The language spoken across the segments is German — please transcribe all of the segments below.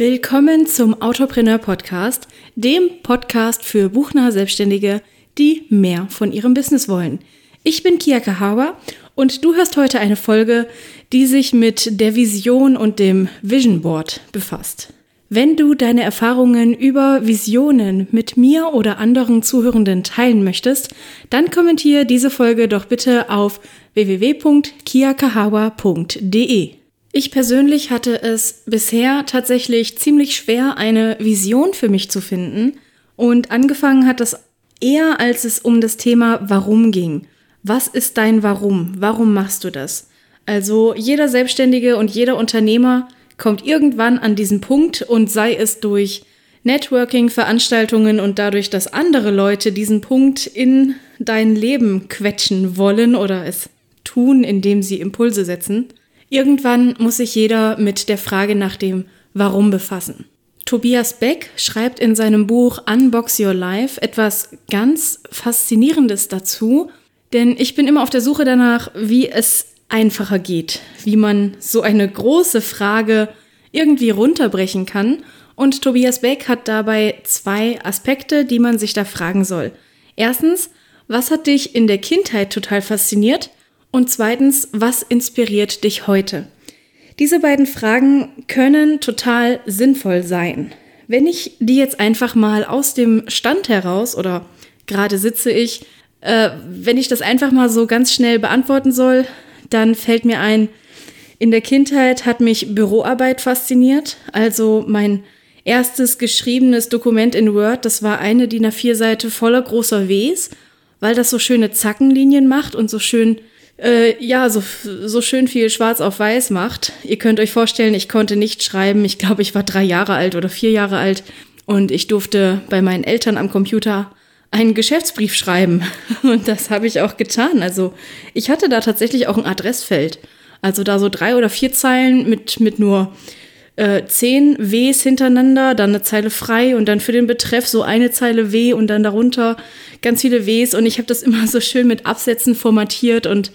Willkommen zum Autopreneur Podcast, dem Podcast für buchnahe Selbstständige, die mehr von ihrem Business wollen. Ich bin Kia Kahawa und du hörst heute eine Folge, die sich mit der Vision und dem Vision Board befasst. Wenn du deine Erfahrungen über Visionen mit mir oder anderen Zuhörenden teilen möchtest, dann kommentiere diese Folge doch bitte auf www.kiakahawa.de. Ich persönlich hatte es bisher tatsächlich ziemlich schwer, eine Vision für mich zu finden. Und angefangen hat das eher, als es um das Thema Warum ging. Was ist dein Warum? Warum machst du das? Also jeder Selbstständige und jeder Unternehmer kommt irgendwann an diesen Punkt und sei es durch Networking-Veranstaltungen und dadurch, dass andere Leute diesen Punkt in dein Leben quetschen wollen oder es tun, indem sie Impulse setzen, Irgendwann muss sich jeder mit der Frage nach dem Warum befassen. Tobias Beck schreibt in seinem Buch Unbox Your Life etwas ganz Faszinierendes dazu, denn ich bin immer auf der Suche danach, wie es einfacher geht, wie man so eine große Frage irgendwie runterbrechen kann. Und Tobias Beck hat dabei zwei Aspekte, die man sich da fragen soll. Erstens, was hat dich in der Kindheit total fasziniert? Und zweitens, was inspiriert dich heute? Diese beiden Fragen können total sinnvoll sein. Wenn ich die jetzt einfach mal aus dem Stand heraus oder gerade sitze ich, äh, wenn ich das einfach mal so ganz schnell beantworten soll, dann fällt mir ein, in der Kindheit hat mich Büroarbeit fasziniert. Also mein erstes geschriebenes Dokument in Word, das war eine DIN A4-Seite voller großer Ws, weil das so schöne Zackenlinien macht und so schön äh, ja, so, so schön viel schwarz auf weiß macht. Ihr könnt euch vorstellen, ich konnte nicht schreiben. Ich glaube, ich war drei Jahre alt oder vier Jahre alt und ich durfte bei meinen Eltern am Computer einen Geschäftsbrief schreiben. Und das habe ich auch getan. Also ich hatte da tatsächlich auch ein Adressfeld. Also da so drei oder vier Zeilen mit, mit nur äh, zehn Ws hintereinander, dann eine Zeile frei und dann für den Betreff so eine Zeile W und dann darunter ganz viele Ws. Und ich habe das immer so schön mit Absätzen formatiert und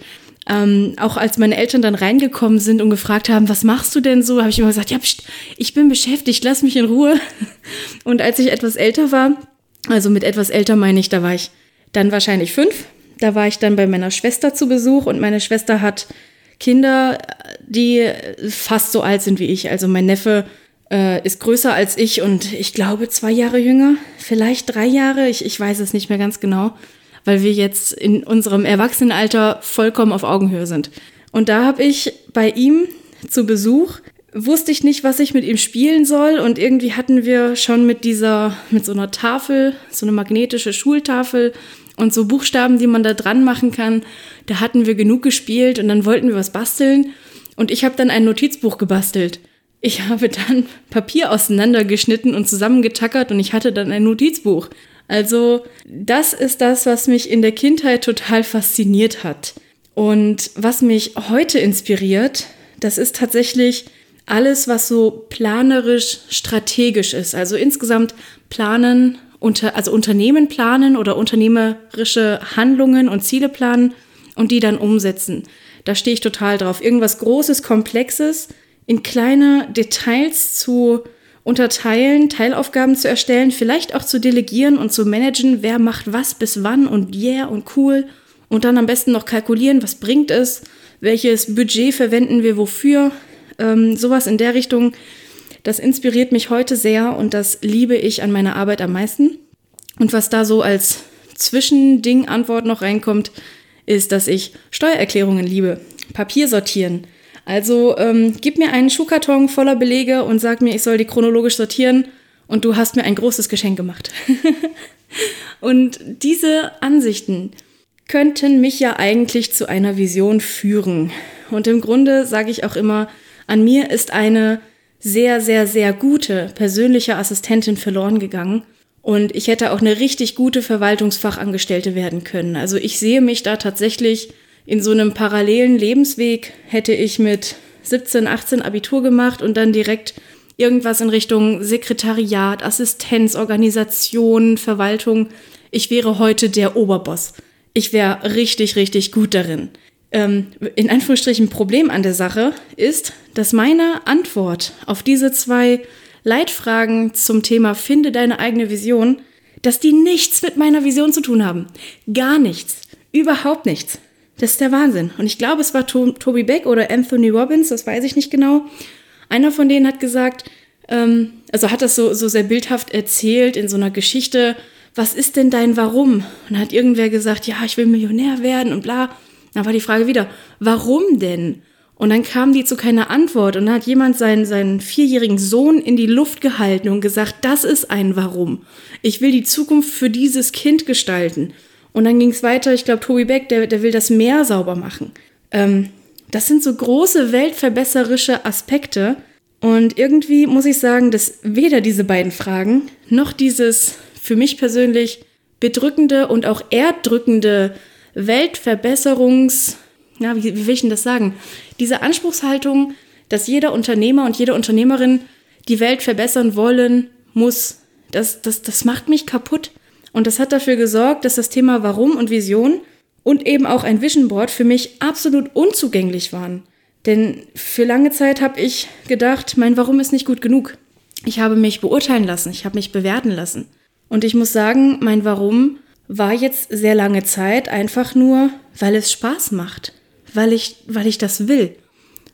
ähm, auch als meine Eltern dann reingekommen sind und gefragt haben, was machst du denn so, habe ich immer gesagt, ja, pst, ich bin beschäftigt, lass mich in Ruhe. Und als ich etwas älter war, also mit etwas älter meine ich, da war ich dann wahrscheinlich fünf. Da war ich dann bei meiner Schwester zu Besuch und meine Schwester hat Kinder, die fast so alt sind wie ich. Also mein Neffe äh, ist größer als ich und ich glaube zwei Jahre jünger, vielleicht drei Jahre, ich, ich weiß es nicht mehr ganz genau weil wir jetzt in unserem Erwachsenenalter vollkommen auf Augenhöhe sind. Und da habe ich bei ihm zu Besuch wusste ich nicht, was ich mit ihm spielen soll und irgendwie hatten wir schon mit dieser mit so einer Tafel, so eine magnetische Schultafel und so Buchstaben, die man da dran machen kann, da hatten wir genug gespielt und dann wollten wir was basteln und ich habe dann ein Notizbuch gebastelt. Ich habe dann Papier auseinandergeschnitten und zusammengetackert und ich hatte dann ein Notizbuch. Also das ist das, was mich in der Kindheit total fasziniert hat. Und was mich heute inspiriert, das ist tatsächlich alles, was so planerisch strategisch ist. Also insgesamt planen, unter, also Unternehmen planen oder unternehmerische Handlungen und Ziele planen und die dann umsetzen. Da stehe ich total drauf. Irgendwas Großes, Komplexes in kleine Details zu unterteilen, Teilaufgaben zu erstellen, vielleicht auch zu delegieren und zu managen, wer macht was bis wann und yeah und cool. Und dann am besten noch kalkulieren, was bringt es, welches Budget verwenden wir wofür. Ähm, sowas in der Richtung, das inspiriert mich heute sehr und das liebe ich an meiner Arbeit am meisten. Und was da so als Zwischending-Antwort noch reinkommt, ist, dass ich Steuererklärungen liebe, Papier sortieren, also ähm, gib mir einen Schuhkarton voller Belege und sag mir, ich soll die chronologisch sortieren und du hast mir ein großes Geschenk gemacht. und diese Ansichten könnten mich ja eigentlich zu einer Vision führen. Und im Grunde sage ich auch immer, an mir ist eine sehr, sehr, sehr gute persönliche Assistentin verloren gegangen. Und ich hätte auch eine richtig gute Verwaltungsfachangestellte werden können. Also ich sehe mich da tatsächlich in so einem parallelen Lebensweg hätte ich mit 17, 18 Abitur gemacht und dann direkt irgendwas in Richtung Sekretariat, Assistenz, Organisation, Verwaltung. Ich wäre heute der Oberboss. Ich wäre richtig, richtig gut darin. Ähm, in Anführungsstrichen Problem an der Sache ist, dass meine Antwort auf diese zwei Leitfragen zum Thema Finde deine eigene Vision, dass die nichts mit meiner Vision zu tun haben. Gar nichts. Überhaupt nichts. Das ist der Wahnsinn. Und ich glaube, es war to Toby Beck oder Anthony Robbins, das weiß ich nicht genau. Einer von denen hat gesagt, ähm, also hat das so, so sehr bildhaft erzählt in so einer Geschichte, was ist denn dein Warum? Und hat irgendwer gesagt, ja, ich will Millionär werden und bla. Dann war die Frage wieder, warum denn? Und dann kam die zu keiner Antwort und dann hat jemand seinen, seinen vierjährigen Sohn in die Luft gehalten und gesagt, das ist ein Warum. Ich will die Zukunft für dieses Kind gestalten. Und dann ging es weiter, ich glaube, Tobi Beck, der, der will das Meer sauber machen. Ähm, das sind so große weltverbesserische Aspekte. Und irgendwie muss ich sagen, dass weder diese beiden Fragen noch dieses für mich persönlich bedrückende und auch erddrückende Weltverbesserungs, ja, wie, wie will ich denn das sagen? Diese Anspruchshaltung, dass jeder Unternehmer und jede Unternehmerin die Welt verbessern wollen muss, das, das, das macht mich kaputt. Und das hat dafür gesorgt, dass das Thema Warum und Vision und eben auch ein Vision Board für mich absolut unzugänglich waren. Denn für lange Zeit habe ich gedacht, mein Warum ist nicht gut genug. Ich habe mich beurteilen lassen, ich habe mich bewerten lassen. Und ich muss sagen, mein Warum war jetzt sehr lange Zeit einfach nur, weil es Spaß macht, weil ich, weil ich das will,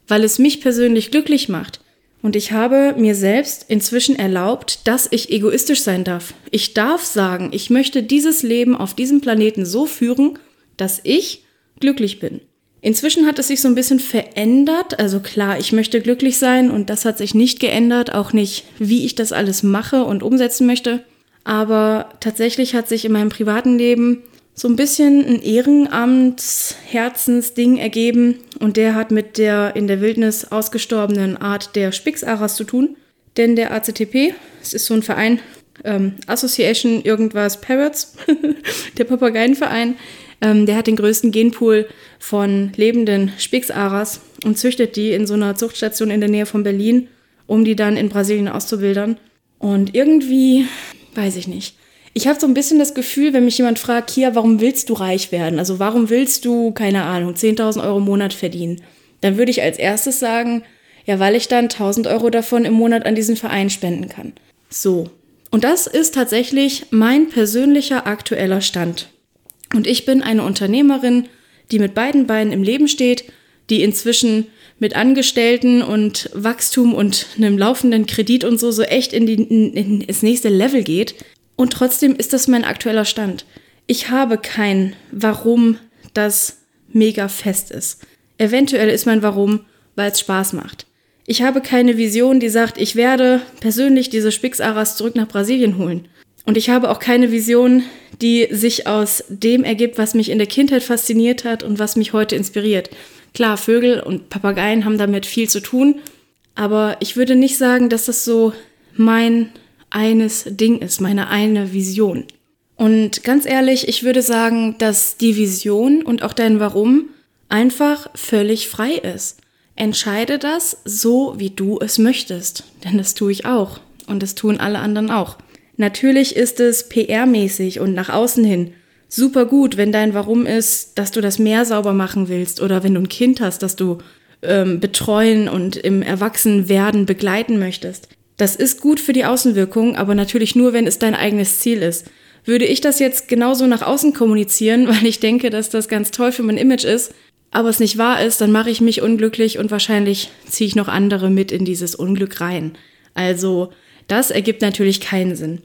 weil es mich persönlich glücklich macht, und ich habe mir selbst inzwischen erlaubt, dass ich egoistisch sein darf. Ich darf sagen, ich möchte dieses Leben auf diesem Planeten so führen, dass ich glücklich bin. Inzwischen hat es sich so ein bisschen verändert. Also klar, ich möchte glücklich sein und das hat sich nicht geändert, auch nicht, wie ich das alles mache und umsetzen möchte. Aber tatsächlich hat sich in meinem privaten Leben so ein bisschen ein Ehrenamts-Herzensding ergeben und der hat mit der in der Wildnis ausgestorbenen Art der Spixaras zu tun. Denn der ACTP, es ist so ein Verein, ähm, Association irgendwas Parrots, der Papageienverein, ähm, der hat den größten Genpool von lebenden Spixaras und züchtet die in so einer Zuchtstation in der Nähe von Berlin, um die dann in Brasilien auszubildern. Und irgendwie, weiß ich nicht, ich habe so ein bisschen das Gefühl, wenn mich jemand fragt, Kia, warum willst du reich werden? Also warum willst du, keine Ahnung, 10.000 Euro im Monat verdienen? Dann würde ich als erstes sagen, ja, weil ich dann 1.000 Euro davon im Monat an diesen Verein spenden kann. So. Und das ist tatsächlich mein persönlicher aktueller Stand. Und ich bin eine Unternehmerin, die mit beiden Beinen im Leben steht, die inzwischen mit Angestellten und Wachstum und einem laufenden Kredit und so so echt in, die, in, in das nächste Level geht. Und trotzdem ist das mein aktueller Stand. Ich habe kein Warum, das mega fest ist. Eventuell ist mein Warum, weil es Spaß macht. Ich habe keine Vision, die sagt, ich werde persönlich diese Spixaras zurück nach Brasilien holen. Und ich habe auch keine Vision, die sich aus dem ergibt, was mich in der Kindheit fasziniert hat und was mich heute inspiriert. Klar, Vögel und Papageien haben damit viel zu tun, aber ich würde nicht sagen, dass das so mein eines Ding ist, meine eine Vision. Und ganz ehrlich, ich würde sagen, dass die Vision und auch dein Warum einfach völlig frei ist. Entscheide das so, wie du es möchtest. Denn das tue ich auch. Und das tun alle anderen auch. Natürlich ist es PR-mäßig und nach außen hin super gut, wenn dein Warum ist, dass du das Meer sauber machen willst oder wenn du ein Kind hast, das du ähm, betreuen und im Erwachsenwerden begleiten möchtest. Das ist gut für die Außenwirkung, aber natürlich nur, wenn es dein eigenes Ziel ist. Würde ich das jetzt genauso nach außen kommunizieren, weil ich denke, dass das ganz toll für mein Image ist, aber es nicht wahr ist, dann mache ich mich unglücklich und wahrscheinlich ziehe ich noch andere mit in dieses Unglück rein. Also, das ergibt natürlich keinen Sinn.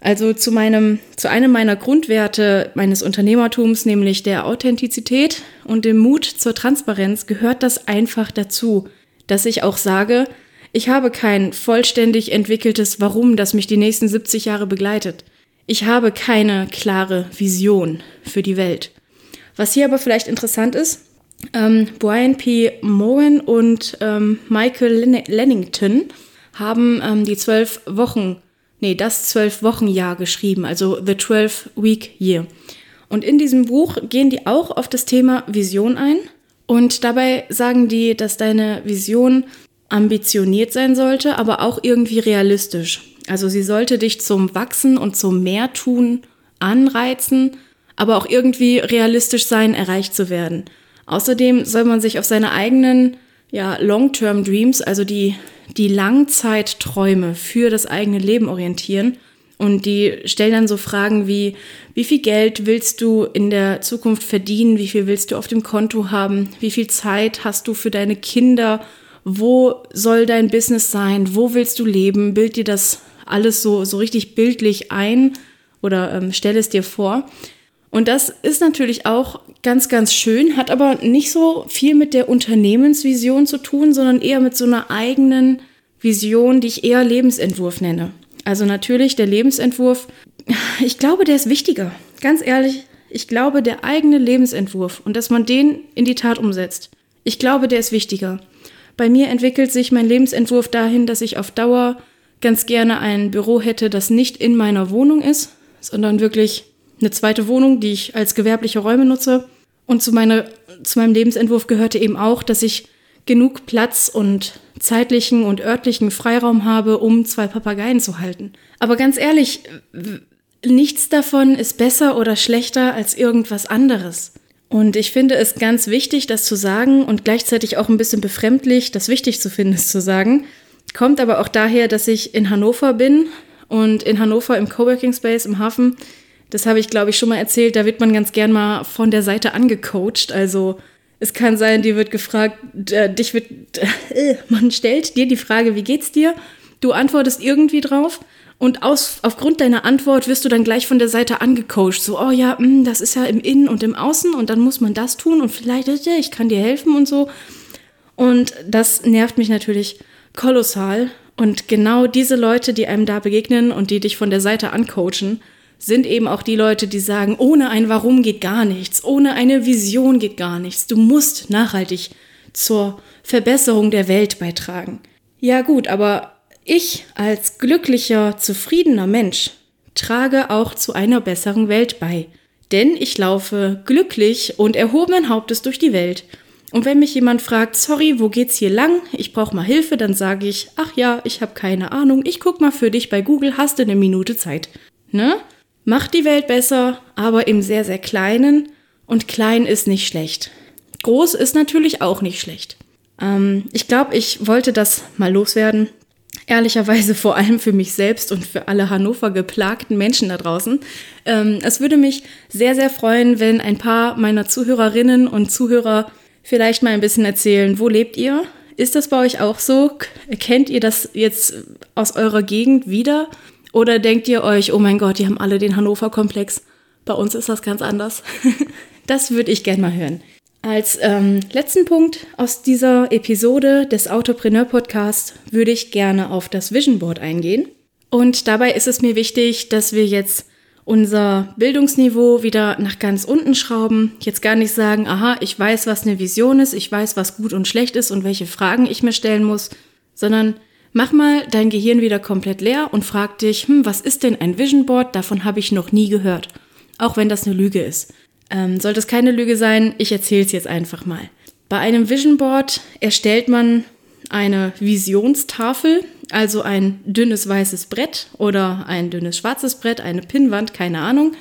Also zu meinem, zu einem meiner Grundwerte meines Unternehmertums, nämlich der Authentizität und dem Mut zur Transparenz, gehört das einfach dazu, dass ich auch sage, ich habe kein vollständig entwickeltes Warum, das mich die nächsten 70 Jahre begleitet. Ich habe keine klare Vision für die Welt. Was hier aber vielleicht interessant ist, ähm, Brian P. Moen und ähm, Michael Lennington haben ähm, die zwölf Wochen, nee, das zwölf Wochen Jahr geschrieben, also The 12 Week Year. Und in diesem Buch gehen die auch auf das Thema Vision ein. Und dabei sagen die, dass deine Vision ambitioniert sein sollte, aber auch irgendwie realistisch. Also sie sollte dich zum Wachsen und zum Mehrtun anreizen, aber auch irgendwie realistisch sein, erreicht zu werden. Außerdem soll man sich auf seine eigenen ja, Long-Term Dreams, also die, die Langzeitträume für das eigene Leben orientieren. Und die stellen dann so Fragen wie, wie viel Geld willst du in der Zukunft verdienen? Wie viel willst du auf dem Konto haben? Wie viel Zeit hast du für deine Kinder? Wo soll dein Business sein? Wo willst du leben? Bild dir das alles so, so richtig bildlich ein oder ähm, stell es dir vor. Und das ist natürlich auch ganz, ganz schön, hat aber nicht so viel mit der Unternehmensvision zu tun, sondern eher mit so einer eigenen Vision, die ich eher Lebensentwurf nenne. Also natürlich der Lebensentwurf, ich glaube, der ist wichtiger. Ganz ehrlich, ich glaube, der eigene Lebensentwurf und dass man den in die Tat umsetzt. Ich glaube, der ist wichtiger. Bei mir entwickelt sich mein Lebensentwurf dahin, dass ich auf Dauer ganz gerne ein Büro hätte, das nicht in meiner Wohnung ist, sondern wirklich eine zweite Wohnung, die ich als gewerbliche Räume nutze. Und zu, meine, zu meinem Lebensentwurf gehörte eben auch, dass ich genug Platz und zeitlichen und örtlichen Freiraum habe, um zwei Papageien zu halten. Aber ganz ehrlich, nichts davon ist besser oder schlechter als irgendwas anderes. Und ich finde es ganz wichtig, das zu sagen und gleichzeitig auch ein bisschen befremdlich, das wichtig zu finden, es zu sagen. Kommt aber auch daher, dass ich in Hannover bin und in Hannover im Coworking Space im Hafen das habe ich, glaube ich, schon mal erzählt. Da wird man ganz gern mal von der Seite angecoacht. Also es kann sein, dir wird gefragt, äh, dich wird, äh, man stellt dir die Frage, wie geht's dir? Du antwortest irgendwie drauf und aus, aufgrund deiner Antwort wirst du dann gleich von der Seite angecoacht. So, oh ja, mh, hm, das ist ja im Innen und im Außen und dann muss man das tun und vielleicht, äh, ich kann dir helfen und so. Und das nervt mich natürlich kolossal. Und genau diese Leute, die einem da begegnen und die dich von der Seite ancoachen, sind eben auch die Leute, die sagen, ohne ein Warum geht gar nichts, ohne eine Vision geht gar nichts. Du musst nachhaltig zur Verbesserung der Welt beitragen. Ja gut, aber ich als glücklicher, zufriedener Mensch trage auch zu einer besseren Welt bei. Denn ich laufe glücklich und erhobenen Hauptes durch die Welt. Und wenn mich jemand fragt, sorry, wo geht's hier lang? Ich brauche mal Hilfe, dann sage ich, ach ja, ich habe keine Ahnung, ich guck mal für dich bei Google, hast du eine Minute Zeit. Ne? Macht die Welt besser, aber im sehr, sehr kleinen. Und klein ist nicht schlecht. Groß ist natürlich auch nicht schlecht. Ähm, ich glaube, ich wollte das mal loswerden. Ehrlicherweise vor allem für mich selbst und für alle Hannover geplagten Menschen da draußen. Ähm, es würde mich sehr, sehr freuen, wenn ein paar meiner Zuhörerinnen und Zuhörer vielleicht mal ein bisschen erzählen, wo lebt ihr? Ist das bei euch auch so? Kennt ihr das jetzt aus eurer Gegend wieder? Oder denkt ihr euch, oh mein Gott, die haben alle den Hannover-Komplex? Bei uns ist das ganz anders. das würde ich gerne mal hören. Als ähm, letzten Punkt aus dieser Episode des Autopreneur Podcasts würde ich gerne auf das Vision Board eingehen. Und dabei ist es mir wichtig, dass wir jetzt unser Bildungsniveau wieder nach ganz unten schrauben. Jetzt gar nicht sagen, aha, ich weiß, was eine Vision ist, ich weiß, was gut und schlecht ist und welche Fragen ich mir stellen muss, sondern Mach mal dein Gehirn wieder komplett leer und frag dich, hm, was ist denn ein Vision Board? Davon habe ich noch nie gehört. Auch wenn das eine Lüge ist. Ähm, sollte es keine Lüge sein, ich erzähle es jetzt einfach mal. Bei einem Vision Board erstellt man eine Visionstafel, also ein dünnes weißes Brett oder ein dünnes schwarzes Brett, eine Pinnwand, keine Ahnung.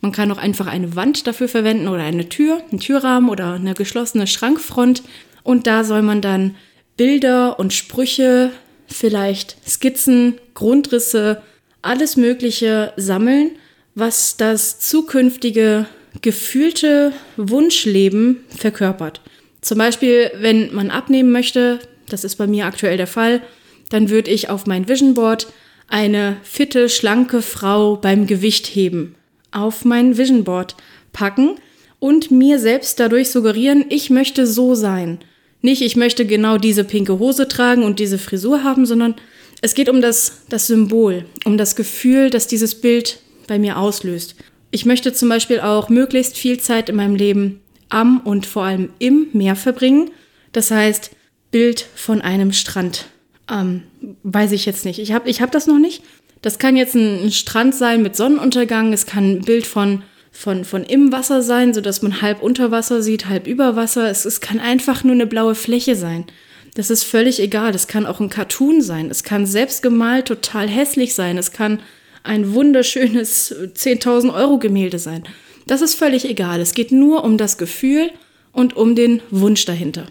Man kann auch einfach eine Wand dafür verwenden oder eine Tür, einen Türrahmen oder eine geschlossene Schrankfront. Und da soll man dann Bilder und Sprüche vielleicht Skizzen, Grundrisse, alles Mögliche sammeln, was das zukünftige gefühlte Wunschleben verkörpert. Zum Beispiel, wenn man abnehmen möchte, das ist bei mir aktuell der Fall, dann würde ich auf mein Vision Board eine fitte, schlanke Frau beim Gewichtheben auf mein Vision Board packen und mir selbst dadurch suggerieren, ich möchte so sein. Nicht, ich möchte genau diese pinke Hose tragen und diese Frisur haben, sondern es geht um das, das Symbol, um das Gefühl, das dieses Bild bei mir auslöst. Ich möchte zum Beispiel auch möglichst viel Zeit in meinem Leben am und vor allem im Meer verbringen. Das heißt, Bild von einem Strand. Ähm, weiß ich jetzt nicht. Ich habe ich hab das noch nicht. Das kann jetzt ein Strand sein mit Sonnenuntergang. Es kann ein Bild von von, von im Wasser sein, sodass man halb unter Wasser sieht, halb über Wasser. Es, es kann einfach nur eine blaue Fläche sein. Das ist völlig egal. Das kann auch ein Cartoon sein. Es kann selbst gemalt total hässlich sein. Es kann ein wunderschönes 10.000 Euro Gemälde sein. Das ist völlig egal. Es geht nur um das Gefühl und um den Wunsch dahinter.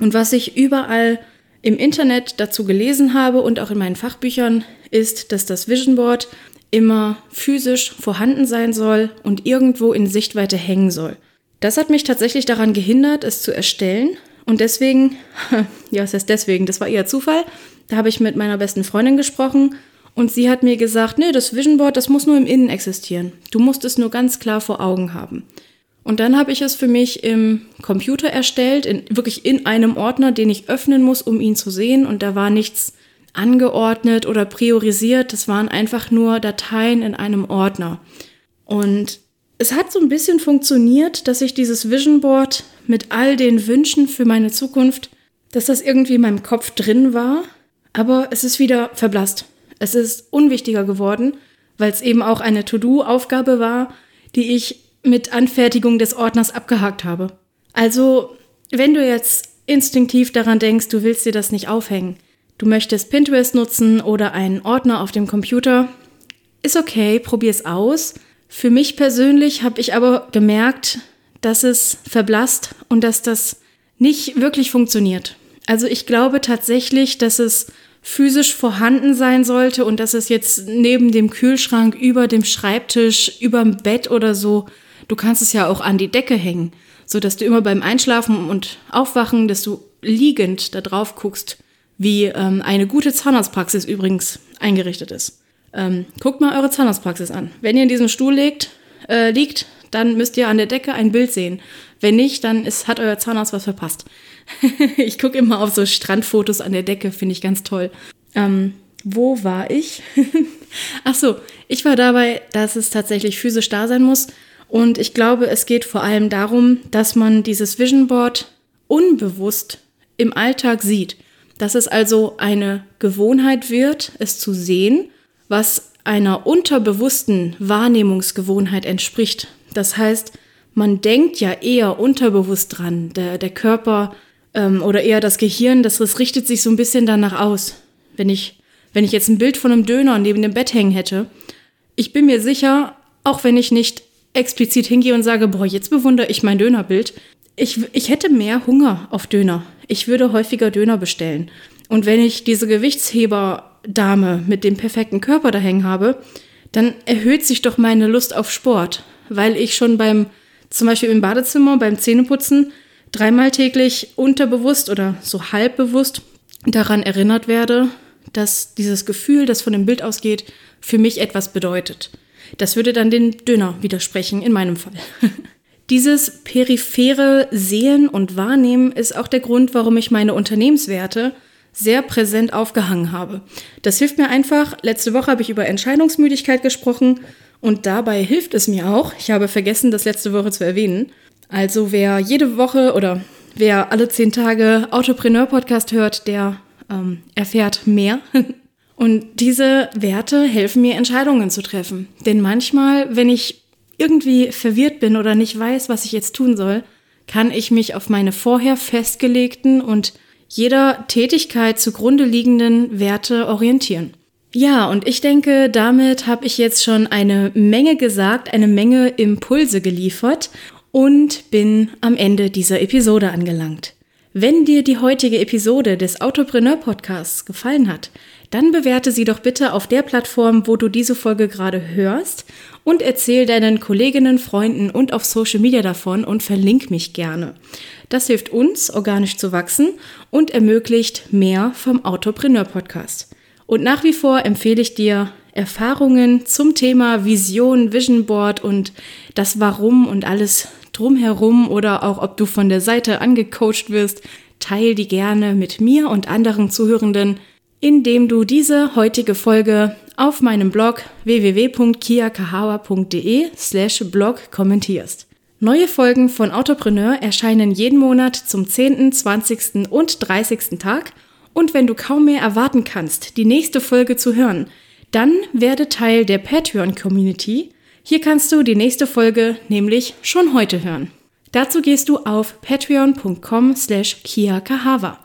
Und was ich überall im Internet dazu gelesen habe und auch in meinen Fachbüchern, ist, dass das Vision Board immer physisch vorhanden sein soll und irgendwo in Sichtweite hängen soll. Das hat mich tatsächlich daran gehindert, es zu erstellen. Und deswegen, ja, was heißt deswegen? Das war eher Zufall. Da habe ich mit meiner besten Freundin gesprochen und sie hat mir gesagt, nee, das Vision Board, das muss nur im Innen existieren. Du musst es nur ganz klar vor Augen haben. Und dann habe ich es für mich im Computer erstellt, in, wirklich in einem Ordner, den ich öffnen muss, um ihn zu sehen. Und da war nichts angeordnet oder priorisiert. Das waren einfach nur Dateien in einem Ordner. Und es hat so ein bisschen funktioniert, dass ich dieses Vision Board mit all den Wünschen für meine Zukunft, dass das irgendwie in meinem Kopf drin war. Aber es ist wieder verblasst. Es ist unwichtiger geworden, weil es eben auch eine To-Do-Aufgabe war, die ich mit Anfertigung des Ordners abgehakt habe. Also, wenn du jetzt instinktiv daran denkst, du willst dir das nicht aufhängen, du möchtest Pinterest nutzen oder einen Ordner auf dem Computer, ist okay, probier es aus. Für mich persönlich habe ich aber gemerkt, dass es verblasst und dass das nicht wirklich funktioniert. Also ich glaube tatsächlich, dass es physisch vorhanden sein sollte und dass es jetzt neben dem Kühlschrank, über dem Schreibtisch, über dem Bett oder so Du kannst es ja auch an die Decke hängen, so dass du immer beim Einschlafen und Aufwachen, dass du liegend da drauf guckst, wie ähm, eine gute Zahnarztpraxis übrigens eingerichtet ist. Ähm, guckt mal eure Zahnarztpraxis an. Wenn ihr in diesem Stuhl liegt, äh, liegt, dann müsst ihr an der Decke ein Bild sehen. Wenn nicht, dann ist, hat euer Zahnarzt was verpasst. ich gucke immer auf so Strandfotos an der Decke, finde ich ganz toll. Ähm, wo war ich? Ach so, ich war dabei, dass es tatsächlich physisch da sein muss. Und ich glaube, es geht vor allem darum, dass man dieses Vision Board unbewusst im Alltag sieht. Dass es also eine Gewohnheit wird, es zu sehen, was einer unterbewussten Wahrnehmungsgewohnheit entspricht. Das heißt, man denkt ja eher unterbewusst dran. Der, der Körper ähm, oder eher das Gehirn, das, das richtet sich so ein bisschen danach aus. Wenn ich, wenn ich jetzt ein Bild von einem Döner neben dem Bett hängen hätte, ich bin mir sicher, auch wenn ich nicht explizit hingehe und sage, boah, jetzt bewundere ich mein Dönerbild. Ich, ich hätte mehr Hunger auf Döner. Ich würde häufiger Döner bestellen. Und wenn ich diese Gewichtsheberdame mit dem perfekten Körper da hängen habe, dann erhöht sich doch meine Lust auf Sport, weil ich schon beim, zum Beispiel im Badezimmer, beim Zähneputzen, dreimal täglich unterbewusst oder so halbbewusst daran erinnert werde, dass dieses Gefühl, das von dem Bild ausgeht, für mich etwas bedeutet. Das würde dann den Döner widersprechen, in meinem Fall. Dieses periphere Sehen und Wahrnehmen ist auch der Grund, warum ich meine Unternehmenswerte sehr präsent aufgehangen habe. Das hilft mir einfach. Letzte Woche habe ich über Entscheidungsmüdigkeit gesprochen und dabei hilft es mir auch. Ich habe vergessen, das letzte Woche zu erwähnen. Also wer jede Woche oder wer alle zehn Tage Autopreneur-Podcast hört, der ähm, erfährt mehr. Und diese Werte helfen mir, Entscheidungen zu treffen. Denn manchmal, wenn ich irgendwie verwirrt bin oder nicht weiß, was ich jetzt tun soll, kann ich mich auf meine vorher festgelegten und jeder Tätigkeit zugrunde liegenden Werte orientieren. Ja, und ich denke, damit habe ich jetzt schon eine Menge gesagt, eine Menge Impulse geliefert und bin am Ende dieser Episode angelangt. Wenn dir die heutige Episode des Autopreneur Podcasts gefallen hat, dann bewerte sie doch bitte auf der Plattform, wo du diese Folge gerade hörst und erzähl deinen Kolleginnen, Freunden und auf Social Media davon und verlink mich gerne. Das hilft uns, organisch zu wachsen und ermöglicht mehr vom Autopreneur Podcast. Und nach wie vor empfehle ich dir, Erfahrungen zum Thema Vision, Vision Board und das Warum und alles drumherum oder auch ob du von der Seite angecoacht wirst, teil die gerne mit mir und anderen Zuhörenden indem du diese heutige Folge auf meinem Blog www.kiakahawa.de slash blog kommentierst. Neue Folgen von Autopreneur erscheinen jeden Monat zum 10., 20. und 30. Tag und wenn du kaum mehr erwarten kannst, die nächste Folge zu hören, dann werde Teil der Patreon-Community. Hier kannst du die nächste Folge nämlich schon heute hören. Dazu gehst du auf patreon.com slash kiakahawa.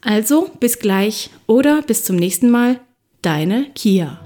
Also bis gleich oder bis zum nächsten Mal, deine Kia.